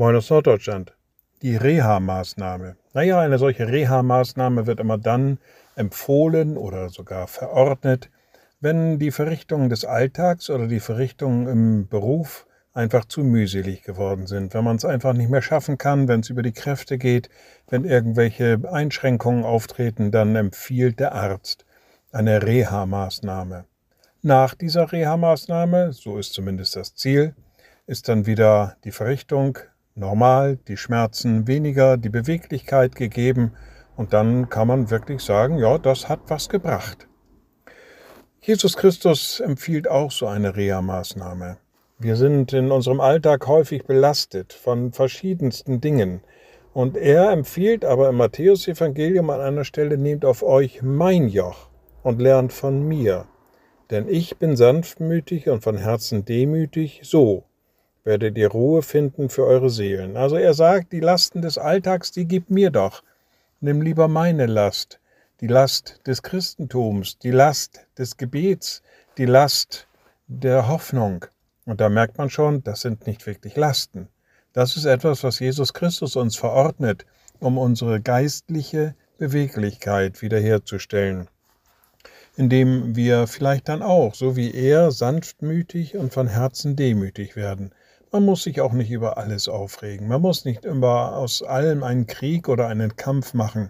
Moin aus Norddeutschland. Die Reha-Maßnahme. Naja, eine solche Reha-Maßnahme wird immer dann empfohlen oder sogar verordnet, wenn die Verrichtungen des Alltags oder die Verrichtungen im Beruf einfach zu mühselig geworden sind, wenn man es einfach nicht mehr schaffen kann, wenn es über die Kräfte geht, wenn irgendwelche Einschränkungen auftreten, dann empfiehlt der Arzt eine Reha-Maßnahme. Nach dieser Reha-Maßnahme, so ist zumindest das Ziel, ist dann wieder die Verrichtung normal, die Schmerzen weniger, die Beweglichkeit gegeben und dann kann man wirklich sagen, ja, das hat was gebracht. Jesus Christus empfiehlt auch so eine Reha-Maßnahme. Wir sind in unserem Alltag häufig belastet von verschiedensten Dingen. Und er empfiehlt aber im Matthäusevangelium an einer Stelle, nehmt auf euch mein Joch und lernt von mir. Denn ich bin sanftmütig und von Herzen demütig, so werdet ihr Ruhe finden für eure Seelen. Also er sagt, die Lasten des Alltags, die gib mir doch. Nimm lieber meine Last, die Last des Christentums, die Last des Gebets, die Last der Hoffnung. Und da merkt man schon, das sind nicht wirklich Lasten. Das ist etwas, was Jesus Christus uns verordnet, um unsere geistliche Beweglichkeit wiederherzustellen indem wir vielleicht dann auch, so wie er, sanftmütig und von Herzen demütig werden. Man muss sich auch nicht über alles aufregen. Man muss nicht immer aus allem einen Krieg oder einen Kampf machen.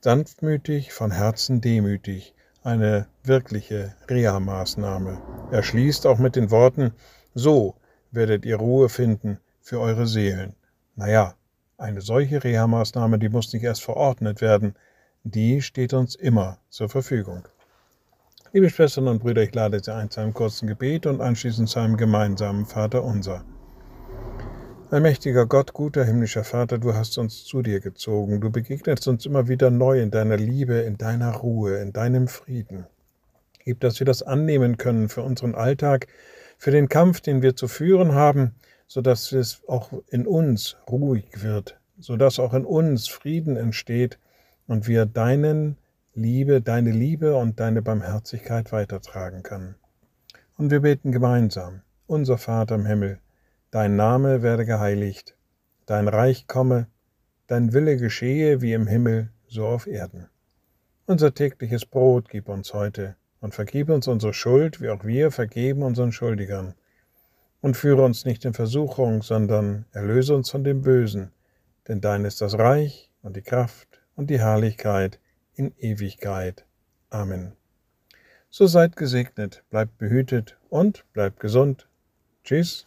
Sanftmütig, von Herzen demütig. Eine wirkliche Reha-Maßnahme. Er schließt auch mit den Worten, so werdet ihr Ruhe finden für eure Seelen. Naja, eine solche Reha-Maßnahme, die muss nicht erst verordnet werden, die steht uns immer zur Verfügung. Liebe Schwestern und Brüder, ich lade Sie ein zu einem kurzen Gebet und anschließend zu einem gemeinsamen Vater unser. Allmächtiger Gott, guter himmlischer Vater, du hast uns zu dir gezogen. Du begegnest uns immer wieder neu in deiner Liebe, in deiner Ruhe, in deinem Frieden. Gib, dass wir das annehmen können für unseren Alltag, für den Kampf, den wir zu führen haben, so dass es auch in uns ruhig wird, so dass auch in uns Frieden entsteht und wir deinen Liebe, deine Liebe und deine Barmherzigkeit weitertragen kann. Und wir beten gemeinsam, unser Vater im Himmel, dein Name werde geheiligt, dein Reich komme, dein Wille geschehe wie im Himmel, so auf Erden. Unser tägliches Brot gib uns heute und vergib uns unsere Schuld, wie auch wir vergeben unseren Schuldigern. Und führe uns nicht in Versuchung, sondern erlöse uns von dem Bösen, denn dein ist das Reich und die Kraft und die Herrlichkeit, in Ewigkeit. Amen. So seid gesegnet, bleibt behütet und bleibt gesund. Tschüss.